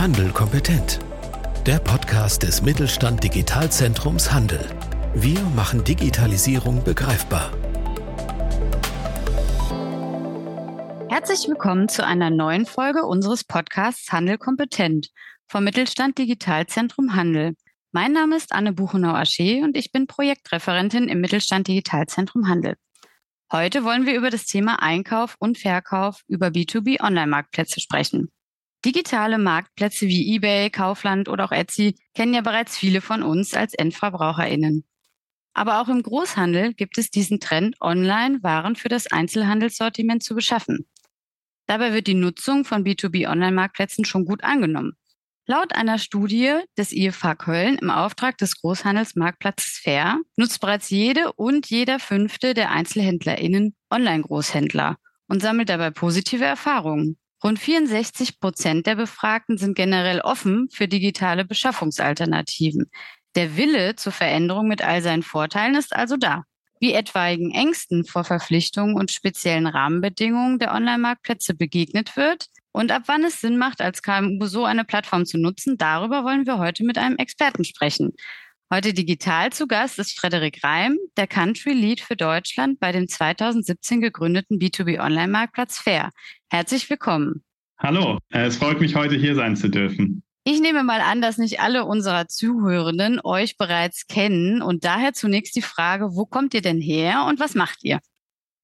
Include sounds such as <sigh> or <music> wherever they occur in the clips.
Handel kompetent. Der Podcast des Mittelstand Digitalzentrums Handel. Wir machen Digitalisierung begreifbar. Herzlich willkommen zu einer neuen Folge unseres Podcasts Handel kompetent vom Mittelstand Digitalzentrum Handel. Mein Name ist Anne Buchenau-Asche und ich bin Projektreferentin im Mittelstand Digitalzentrum Handel. Heute wollen wir über das Thema Einkauf und Verkauf über B2B Online-Marktplätze sprechen. Digitale Marktplätze wie eBay, Kaufland oder auch Etsy kennen ja bereits viele von uns als Endverbraucherinnen. Aber auch im Großhandel gibt es diesen Trend, online Waren für das Einzelhandelssortiment zu beschaffen. Dabei wird die Nutzung von B2B-Online-Marktplätzen schon gut angenommen. Laut einer Studie des IFH Köln im Auftrag des Großhandelsmarktplatzes Fair nutzt bereits jede und jeder fünfte der EinzelhändlerInnen Online-Großhändler und sammelt dabei positive Erfahrungen. Rund 64 Prozent der Befragten sind generell offen für digitale Beschaffungsalternativen. Der Wille zur Veränderung mit all seinen Vorteilen ist also da. Wie etwaigen Ängsten vor Verpflichtungen und speziellen Rahmenbedingungen der Online-Marktplätze begegnet wird und ab wann es Sinn macht, als KMU so eine Plattform zu nutzen, darüber wollen wir heute mit einem Experten sprechen. Heute digital zu Gast ist Frederik Reim, der Country Lead für Deutschland bei dem 2017 gegründeten B2B Online-Marktplatz Fair. Herzlich willkommen. Hallo, es freut mich, heute hier sein zu dürfen. Ich nehme mal an, dass nicht alle unserer Zuhörenden euch bereits kennen und daher zunächst die Frage, wo kommt ihr denn her und was macht ihr?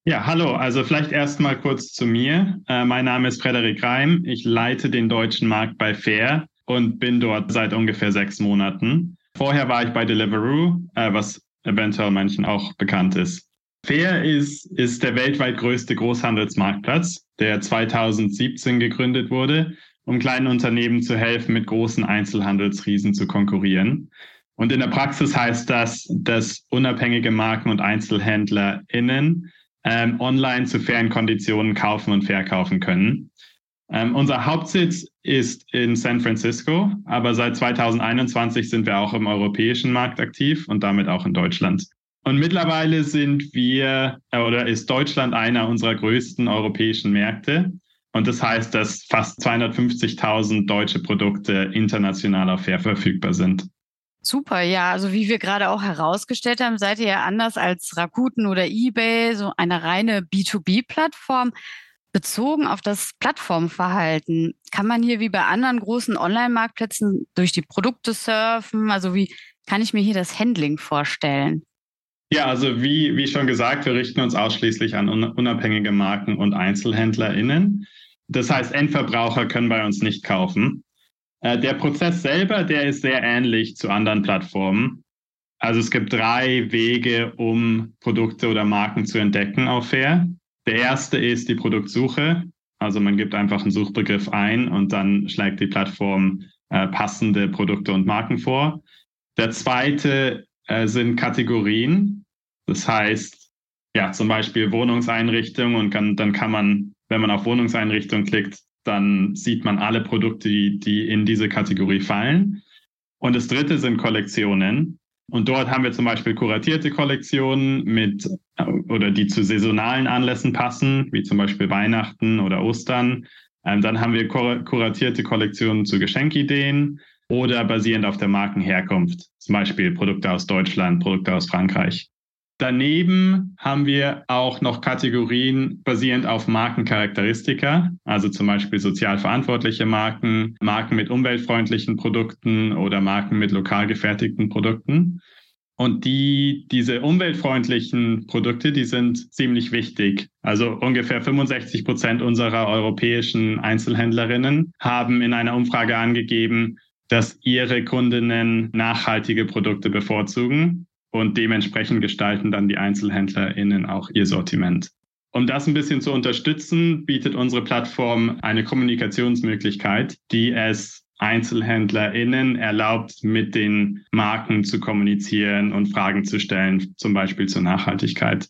Ja, hallo. Also vielleicht erst mal kurz zu mir. Äh, mein Name ist Frederik Reim. Ich leite den deutschen Markt bei Fair und bin dort seit ungefähr sechs Monaten. Vorher war ich bei Deliveroo, äh, was eventuell manchen auch bekannt ist. Fair ist, ist der weltweit größte Großhandelsmarktplatz, der 2017 gegründet wurde, um kleinen Unternehmen zu helfen, mit großen Einzelhandelsriesen zu konkurrieren. Und in der Praxis heißt das, dass unabhängige Marken und EinzelhändlerInnen ähm, online zu fairen Konditionen kaufen und verkaufen können. Ähm, unser Hauptsitz ist in San Francisco, aber seit 2021 sind wir auch im europäischen Markt aktiv und damit auch in Deutschland. Und mittlerweile sind wir äh, oder ist Deutschland einer unserer größten europäischen Märkte. Und das heißt, dass fast 250.000 deutsche Produkte international auf Fair verfügbar sind. Super, ja. Also wie wir gerade auch herausgestellt haben, seid ihr ja anders als Rakuten oder eBay, so eine reine B2B-Plattform. Bezogen auf das Plattformverhalten, kann man hier wie bei anderen großen Online-Marktplätzen durch die Produkte surfen? Also wie kann ich mir hier das Handling vorstellen? Ja, also wie, wie schon gesagt, wir richten uns ausschließlich an unabhängige Marken und EinzelhändlerInnen. Das heißt, Endverbraucher können bei uns nicht kaufen. Äh, der Prozess selber, der ist sehr ähnlich zu anderen Plattformen. Also es gibt drei Wege, um Produkte oder Marken zu entdecken auf Fair. Der erste ist die Produktsuche. Also man gibt einfach einen Suchbegriff ein und dann schlägt die Plattform äh, passende Produkte und Marken vor. Der zweite äh, sind Kategorien. Das heißt, ja, zum Beispiel Wohnungseinrichtung und kann, dann kann man, wenn man auf Wohnungseinrichtung klickt, dann sieht man alle Produkte, die, die in diese Kategorie fallen. Und das dritte sind Kollektionen. Und dort haben wir zum Beispiel kuratierte Kollektionen mit oder die zu saisonalen Anlässen passen, wie zum Beispiel Weihnachten oder Ostern. Ähm, dann haben wir kur kuratierte Kollektionen zu Geschenkideen oder basierend auf der Markenherkunft, zum Beispiel Produkte aus Deutschland, Produkte aus Frankreich. Daneben haben wir auch noch Kategorien basierend auf Markencharakteristika, also zum Beispiel sozial verantwortliche Marken, Marken mit umweltfreundlichen Produkten oder Marken mit lokal gefertigten Produkten. Und die, diese umweltfreundlichen Produkte, die sind ziemlich wichtig. Also ungefähr 65 Prozent unserer europäischen Einzelhändlerinnen haben in einer Umfrage angegeben, dass ihre Kundinnen nachhaltige Produkte bevorzugen und dementsprechend gestalten dann die EinzelhändlerInnen auch ihr Sortiment. Um das ein bisschen zu unterstützen, bietet unsere Plattform eine Kommunikationsmöglichkeit, die es EinzelhändlerInnen erlaubt, mit den Marken zu kommunizieren und Fragen zu stellen, zum Beispiel zur Nachhaltigkeit.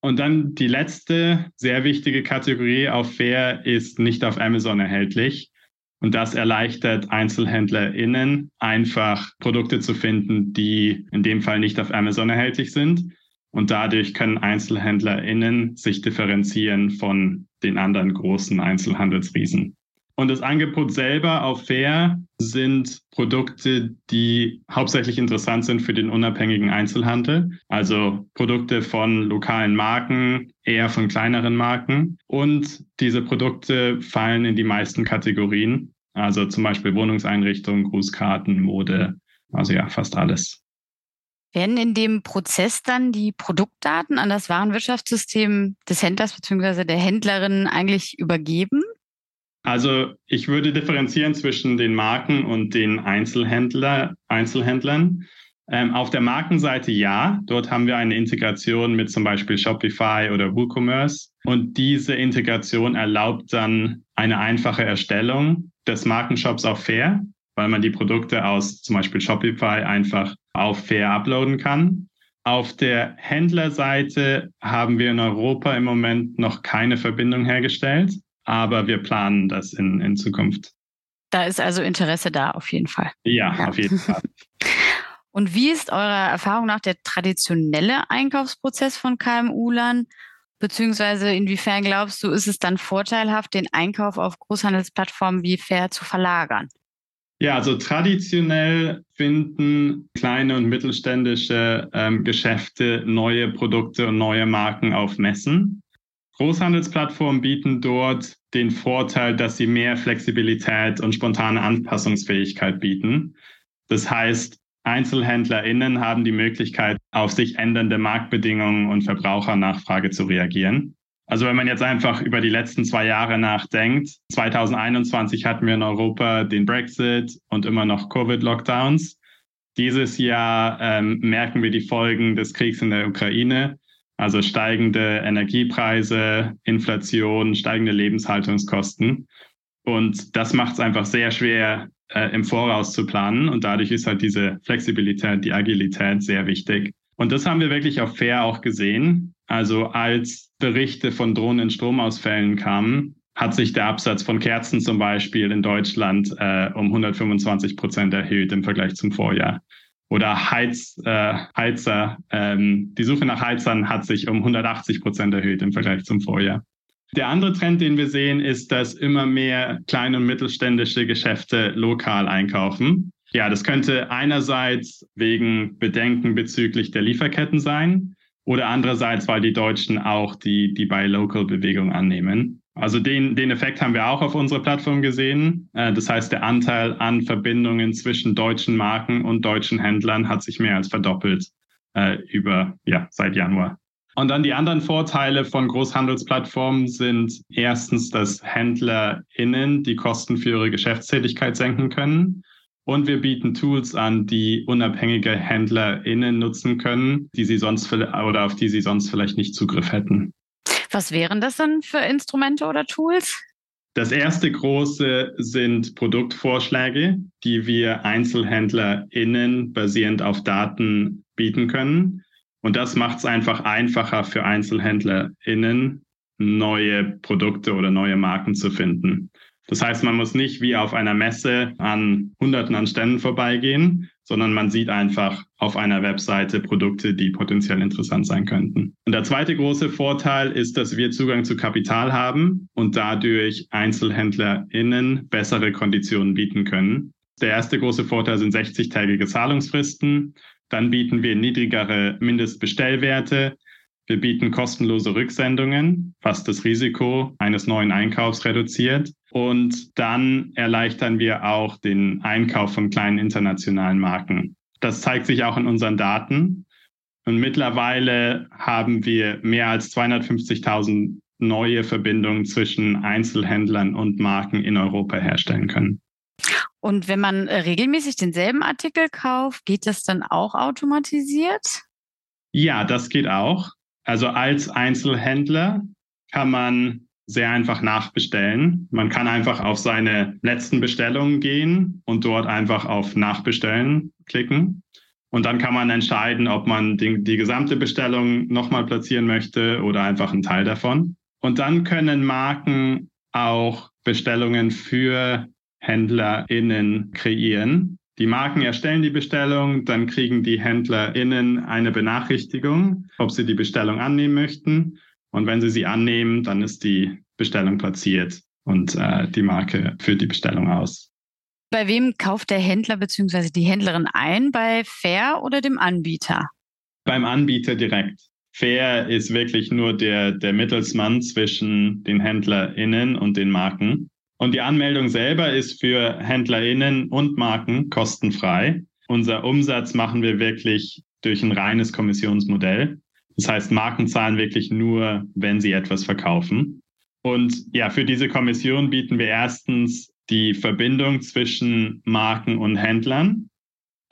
Und dann die letzte sehr wichtige Kategorie auf Fair ist nicht auf Amazon erhältlich. Und das erleichtert EinzelhändlerInnen einfach Produkte zu finden, die in dem Fall nicht auf Amazon erhältlich sind. Und dadurch können EinzelhändlerInnen sich differenzieren von den anderen großen Einzelhandelsriesen. Und das Angebot selber auf Fair sind Produkte, die hauptsächlich interessant sind für den unabhängigen Einzelhandel. Also Produkte von lokalen Marken, eher von kleineren Marken. Und diese Produkte fallen in die meisten Kategorien. Also zum Beispiel Wohnungseinrichtungen, Grußkarten, Mode. Also ja, fast alles. Werden in dem Prozess dann die Produktdaten an das Warenwirtschaftssystem des Händlers bzw. der Händlerin eigentlich übergeben? Also ich würde differenzieren zwischen den Marken und den Einzelhändler, Einzelhändlern. Ähm, auf der Markenseite ja, dort haben wir eine Integration mit zum Beispiel Shopify oder WooCommerce und diese Integration erlaubt dann eine einfache Erstellung des Markenshops auf Fair, weil man die Produkte aus zum Beispiel Shopify einfach auf Fair uploaden kann. Auf der Händlerseite haben wir in Europa im Moment noch keine Verbindung hergestellt aber wir planen das in, in Zukunft. Da ist also Interesse da auf jeden Fall. Ja, ja. auf jeden Fall. <laughs> Und wie ist eurer Erfahrung nach der traditionelle Einkaufsprozess von KMU-Lern? Beziehungsweise inwiefern glaubst du, ist es dann vorteilhaft, den Einkauf auf Großhandelsplattformen wie Fair zu verlagern? Ja, also traditionell finden kleine und mittelständische ähm, Geschäfte neue Produkte und neue Marken auf Messen. Großhandelsplattformen bieten dort den Vorteil, dass sie mehr Flexibilität und spontane Anpassungsfähigkeit bieten. Das heißt, EinzelhändlerInnen haben die Möglichkeit, auf sich ändernde Marktbedingungen und Verbrauchernachfrage zu reagieren. Also wenn man jetzt einfach über die letzten zwei Jahre nachdenkt, 2021 hatten wir in Europa den Brexit und immer noch Covid-Lockdowns. Dieses Jahr ähm, merken wir die Folgen des Kriegs in der Ukraine. Also steigende Energiepreise, Inflation, steigende Lebenshaltungskosten. Und das macht es einfach sehr schwer, äh, im Voraus zu planen. Und dadurch ist halt diese Flexibilität, die Agilität sehr wichtig. Und das haben wir wirklich auf Fair auch gesehen. Also als Berichte von drohenden Stromausfällen kamen, hat sich der Absatz von Kerzen zum Beispiel in Deutschland äh, um 125 Prozent erhöht im Vergleich zum Vorjahr oder Heiz, äh, Heizer. Ähm, die Suche nach Heizern hat sich um 180 Prozent erhöht im Vergleich zum Vorjahr. Der andere Trend, den wir sehen, ist, dass immer mehr kleine und mittelständische Geschäfte lokal einkaufen. Ja, das könnte einerseits wegen Bedenken bezüglich der Lieferketten sein oder andererseits, weil die Deutschen auch die, die Buy-Local-Bewegung annehmen. Also den, den Effekt haben wir auch auf unserer Plattform gesehen. Äh, das heißt, der Anteil an Verbindungen zwischen deutschen Marken und deutschen Händlern hat sich mehr als verdoppelt äh, über, ja, seit Januar. Und dann die anderen Vorteile von Großhandelsplattformen sind erstens, dass HändlerInnen die Kosten für ihre Geschäftstätigkeit senken können. Und wir bieten Tools an, die unabhängige HändlerInnen nutzen können, die sie sonst oder auf die sie sonst vielleicht nicht Zugriff hätten. Was wären das dann für Instrumente oder Tools? Das erste große sind Produktvorschläge, die wir EinzelhändlerInnen basierend auf Daten bieten können. Und das macht es einfach einfacher für EinzelhändlerInnen, neue Produkte oder neue Marken zu finden. Das heißt, man muss nicht wie auf einer Messe an Hunderten an Ständen vorbeigehen, sondern man sieht einfach auf einer Webseite Produkte, die potenziell interessant sein könnten. Und der zweite große Vorteil ist, dass wir Zugang zu Kapital haben und dadurch EinzelhändlerInnen bessere Konditionen bieten können. Der erste große Vorteil sind 60-tägige Zahlungsfristen. Dann bieten wir niedrigere Mindestbestellwerte. Wir bieten kostenlose Rücksendungen, was das Risiko eines neuen Einkaufs reduziert. Und dann erleichtern wir auch den Einkauf von kleinen internationalen Marken. Das zeigt sich auch in unseren Daten. Und mittlerweile haben wir mehr als 250.000 neue Verbindungen zwischen Einzelhändlern und Marken in Europa herstellen können. Und wenn man äh, regelmäßig denselben Artikel kauft, geht das dann auch automatisiert? Ja, das geht auch. Also als Einzelhändler kann man sehr einfach nachbestellen. Man kann einfach auf seine letzten Bestellungen gehen und dort einfach auf Nachbestellen klicken. Und dann kann man entscheiden, ob man die, die gesamte Bestellung nochmal platzieren möchte oder einfach einen Teil davon. Und dann können Marken auch Bestellungen für HändlerInnen kreieren. Die Marken erstellen die Bestellung, dann kriegen die HändlerInnen eine Benachrichtigung, ob sie die Bestellung annehmen möchten. Und wenn Sie sie annehmen, dann ist die Bestellung platziert. und äh, die Marke führt die Bestellung aus. Bei wem kauft der Händler bzw. die Händlerin ein? Bei Fair oder dem Anbieter? Beim Anbieter direkt. Fair ist wirklich nur der, der Mittelsmann zwischen den HändlerInnen und den Marken. Und die Anmeldung selber ist für HändlerInnen und Marken kostenfrei. Unser Umsatz machen wir wirklich durch ein reines Kommissionsmodell. Das heißt, Marken zahlen wirklich nur, wenn sie etwas verkaufen. Und ja, für diese Kommission bieten wir erstens die Verbindung zwischen Marken und Händlern.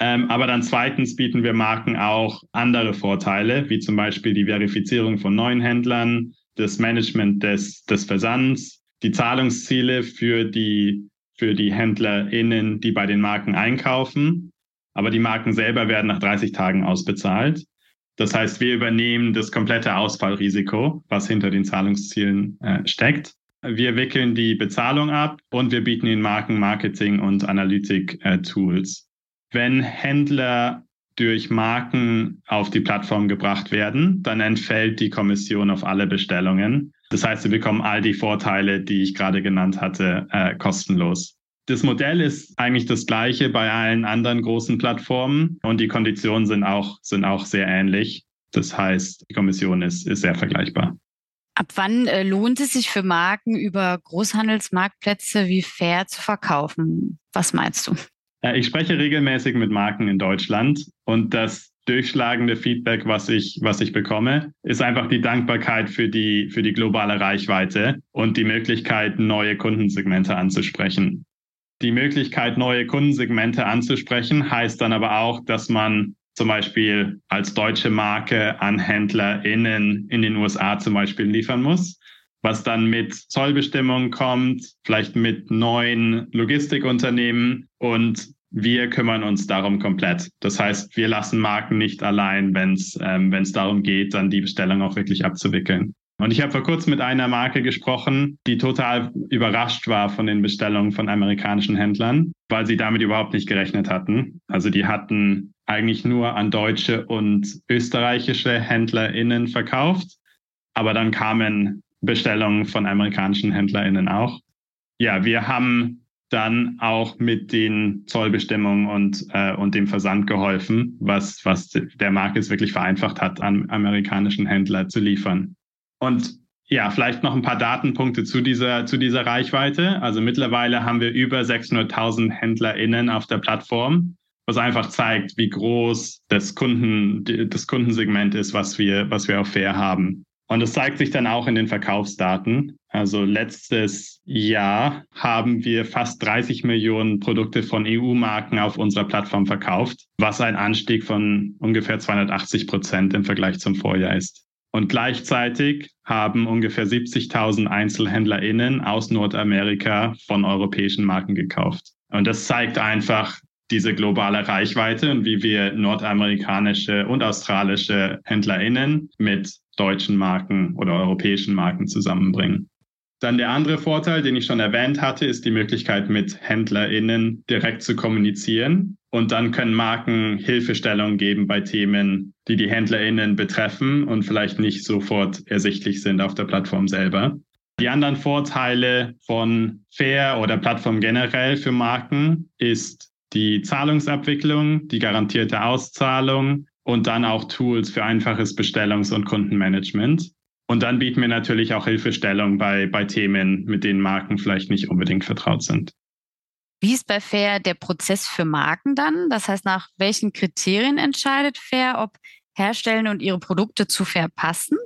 Ähm, aber dann zweitens bieten wir Marken auch andere Vorteile, wie zum Beispiel die Verifizierung von neuen Händlern, das Management des, des Versands, die Zahlungsziele für die, für die HändlerInnen, die bei den Marken einkaufen. Aber die Marken selber werden nach 30 Tagen ausbezahlt. Das heißt, wir übernehmen das komplette Ausfallrisiko, was hinter den Zahlungszielen äh, steckt. Wir wickeln die Bezahlung ab und wir bieten den Marken Marketing und Analytik-Tools. Äh, Wenn Händler durch Marken auf die Plattform gebracht werden, dann entfällt die Kommission auf alle Bestellungen. Das heißt, sie bekommen all die Vorteile, die ich gerade genannt hatte, äh, kostenlos. Das Modell ist eigentlich das gleiche bei allen anderen großen Plattformen und die Konditionen sind auch, sind auch sehr ähnlich. Das heißt, die Kommission ist, ist sehr vergleichbar. Ab wann äh, lohnt es sich für Marken über Großhandelsmarktplätze wie Fair zu verkaufen? Was meinst du? Ich spreche regelmäßig mit Marken in Deutschland und das durchschlagende Feedback, was ich, was ich bekomme, ist einfach die Dankbarkeit für die, für die globale Reichweite und die Möglichkeit, neue Kundensegmente anzusprechen. Die Möglichkeit, neue Kundensegmente anzusprechen, heißt dann aber auch, dass man zum Beispiel als deutsche Marke an HändlerInnen in den USA zum Beispiel liefern muss, was dann mit Zollbestimmungen kommt, vielleicht mit neuen Logistikunternehmen und wir kümmern uns darum komplett. Das heißt, wir lassen Marken nicht allein, wenn es ähm, darum geht, dann die Bestellung auch wirklich abzuwickeln. Und ich habe vor kurzem mit einer Marke gesprochen, die total überrascht war von den Bestellungen von amerikanischen Händlern, weil sie damit überhaupt nicht gerechnet hatten. Also die hatten eigentlich nur an deutsche und österreichische HändlerInnen verkauft, aber dann kamen Bestellungen von amerikanischen HändlerInnen auch. Ja, wir haben dann auch mit den Zollbestimmungen und, äh, und dem Versand geholfen, was, was der Markt es wirklich vereinfacht hat, an amerikanischen Händler zu liefern. Und ja, vielleicht noch ein paar Datenpunkte zu dieser, zu dieser Reichweite. Also mittlerweile haben wir über 600.000 HändlerInnen auf der Plattform, was einfach zeigt, wie groß das, Kunden, das Kundensegment ist, was wir, was wir auf Fair haben. Und das zeigt sich dann auch in den Verkaufsdaten. Also letztes Jahr haben wir fast 30 Millionen Produkte von EU-Marken auf unserer Plattform verkauft, was ein Anstieg von ungefähr 280 Prozent im Vergleich zum Vorjahr ist. Und gleichzeitig haben ungefähr 70.000 EinzelhändlerInnen aus Nordamerika von europäischen Marken gekauft. Und das zeigt einfach diese globale Reichweite und wie wir nordamerikanische und australische HändlerInnen mit deutschen Marken oder europäischen Marken zusammenbringen. Dann der andere Vorteil, den ich schon erwähnt hatte, ist die Möglichkeit, mit HändlerInnen direkt zu kommunizieren. Und dann können Marken Hilfestellung geben bei Themen, die die HändlerInnen betreffen und vielleicht nicht sofort ersichtlich sind auf der Plattform selber. Die anderen Vorteile von Fair oder Plattform generell für Marken ist die Zahlungsabwicklung, die garantierte Auszahlung und dann auch Tools für einfaches Bestellungs- und Kundenmanagement. Und dann bieten wir natürlich auch Hilfestellung bei, bei Themen, mit denen Marken vielleicht nicht unbedingt vertraut sind. Wie ist bei Fair der Prozess für Marken dann? Das heißt, nach welchen Kriterien entscheidet Fair, ob Herstellende und ihre Produkte zu Fair passen?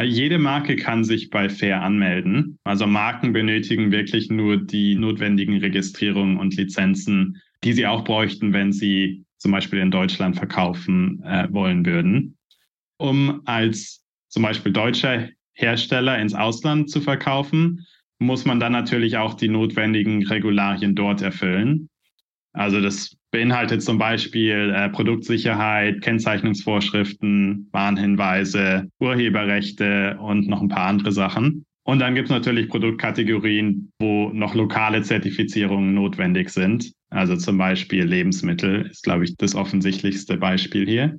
Jede Marke kann sich bei Fair anmelden. Also Marken benötigen wirklich nur die notwendigen Registrierungen und Lizenzen, die sie auch bräuchten, wenn sie zum Beispiel in Deutschland verkaufen äh, wollen würden. Um als zum Beispiel deutscher Hersteller ins Ausland zu verkaufen, muss man dann natürlich auch die notwendigen Regularien dort erfüllen. Also das beinhaltet zum Beispiel äh, Produktsicherheit, Kennzeichnungsvorschriften, Warnhinweise, Urheberrechte und noch ein paar andere Sachen. Und dann gibt es natürlich Produktkategorien, wo noch lokale Zertifizierungen notwendig sind. Also zum Beispiel Lebensmittel ist, glaube ich, das offensichtlichste Beispiel hier.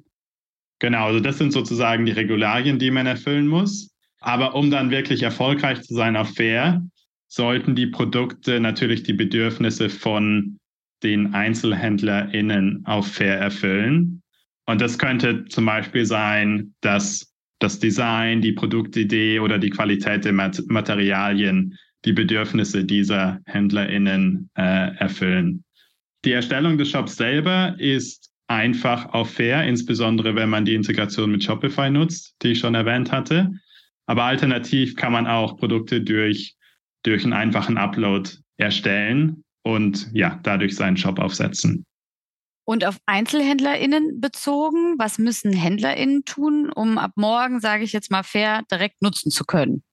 Genau, also das sind sozusagen die Regularien, die man erfüllen muss. Aber um dann wirklich erfolgreich zu sein auf Fair, sollten die Produkte natürlich die Bedürfnisse von den EinzelhändlerInnen auf fair erfüllen. Und das könnte zum Beispiel sein, dass das Design, die Produktidee oder die Qualität der Materialien die Bedürfnisse dieser HändlerInnen äh, erfüllen. Die Erstellung des Shops selber ist einfach auf fair, insbesondere wenn man die Integration mit Shopify nutzt, die ich schon erwähnt hatte. Aber alternativ kann man auch Produkte durch, durch einen einfachen Upload erstellen und ja, dadurch seinen Shop aufsetzen. Und auf EinzelhändlerInnen bezogen, was müssen HändlerInnen tun, um ab morgen, sage ich jetzt mal fair, direkt nutzen zu können?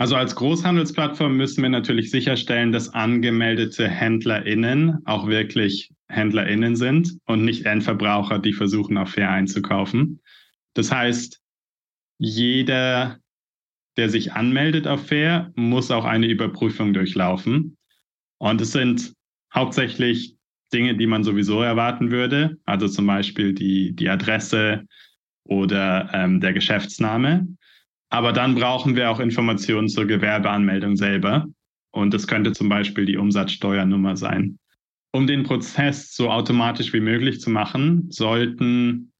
Also als Großhandelsplattform müssen wir natürlich sicherstellen, dass angemeldete HändlerInnen auch wirklich HändlerInnen sind und nicht Endverbraucher, die versuchen, auf fair einzukaufen. Das heißt, jeder, der sich anmeldet auf fair, muss auch eine Überprüfung durchlaufen. Und es sind hauptsächlich Dinge, die man sowieso erwarten würde, also zum Beispiel die, die Adresse oder ähm, der Geschäftsname. Aber dann brauchen wir auch Informationen zur Gewerbeanmeldung selber. Und das könnte zum Beispiel die Umsatzsteuernummer sein. Um den Prozess so automatisch wie möglich zu machen, sollten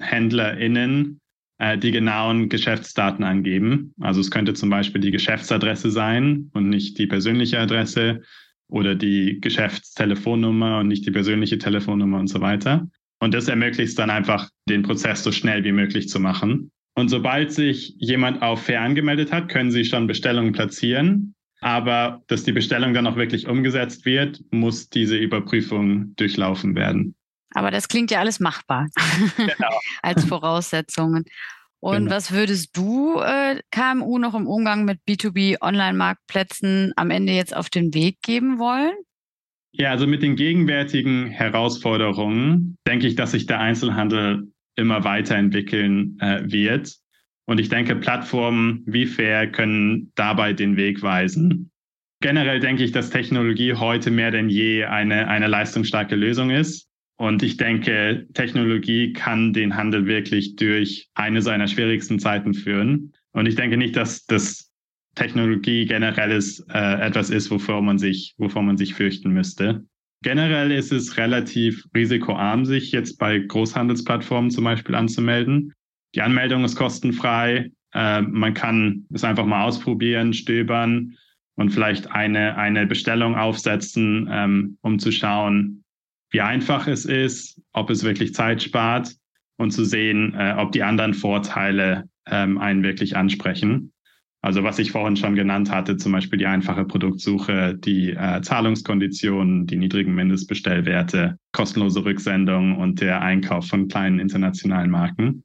HändlerInnen äh, die genauen Geschäftsdaten angeben. Also es könnte zum Beispiel die Geschäftsadresse sein und nicht die persönliche Adresse oder die Geschäftstelefonnummer und nicht die persönliche Telefonnummer und so weiter. Und das ermöglicht dann einfach, den Prozess so schnell wie möglich zu machen. Und sobald sich jemand auf Fair angemeldet hat, können Sie schon Bestellungen platzieren. Aber dass die Bestellung dann auch wirklich umgesetzt wird, muss diese Überprüfung durchlaufen werden. Aber das klingt ja alles machbar genau. <laughs> als Voraussetzungen. Und genau. was würdest du äh, KMU noch im Umgang mit B2B Online-Marktplätzen am Ende jetzt auf den Weg geben wollen? Ja, also mit den gegenwärtigen Herausforderungen denke ich, dass sich der Einzelhandel immer weiterentwickeln äh, wird. Und ich denke, Plattformen wie Fair können dabei den Weg weisen. Generell denke ich, dass Technologie heute mehr denn je eine, eine leistungsstarke Lösung ist. Und ich denke, Technologie kann den Handel wirklich durch eine seiner schwierigsten Zeiten führen. Und ich denke nicht, dass das Technologie generell ist, äh, etwas ist, wovor man sich, wovor man sich fürchten müsste. Generell ist es relativ risikoarm, sich jetzt bei Großhandelsplattformen zum Beispiel anzumelden. Die Anmeldung ist kostenfrei. Äh, man kann es einfach mal ausprobieren, stöbern und vielleicht eine, eine Bestellung aufsetzen, ähm, um zu schauen, wie einfach es ist, ob es wirklich Zeit spart und zu sehen, äh, ob die anderen Vorteile ähm, einen wirklich ansprechen. Also was ich vorhin schon genannt hatte, zum Beispiel die einfache Produktsuche, die äh, Zahlungskonditionen, die niedrigen Mindestbestellwerte, kostenlose Rücksendung und der Einkauf von kleinen internationalen Marken.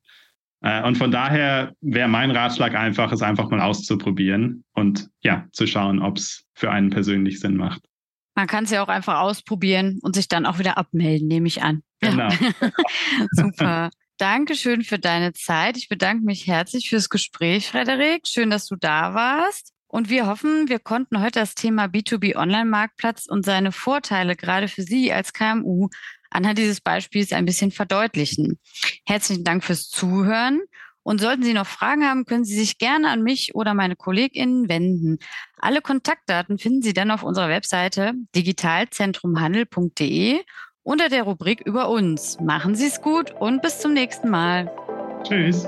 Äh, und von daher wäre mein Ratschlag einfach, es einfach mal auszuprobieren und ja, zu schauen, ob es für einen persönlich Sinn macht. Man kann es ja auch einfach ausprobieren und sich dann auch wieder abmelden, nehme ich an. Genau. <laughs> Super. Dankeschön für deine Zeit. Ich bedanke mich herzlich fürs Gespräch, Frederik. Schön, dass du da warst. Und wir hoffen, wir konnten heute das Thema B2B Online-Marktplatz und seine Vorteile gerade für Sie als KMU anhand dieses Beispiels ein bisschen verdeutlichen. Herzlichen Dank fürs Zuhören. Und sollten Sie noch Fragen haben, können Sie sich gerne an mich oder meine KollegInnen wenden. Alle Kontaktdaten finden Sie dann auf unserer Webseite digitalzentrumhandel.de unter der Rubrik über uns. Machen Sie es gut und bis zum nächsten Mal. Tschüss.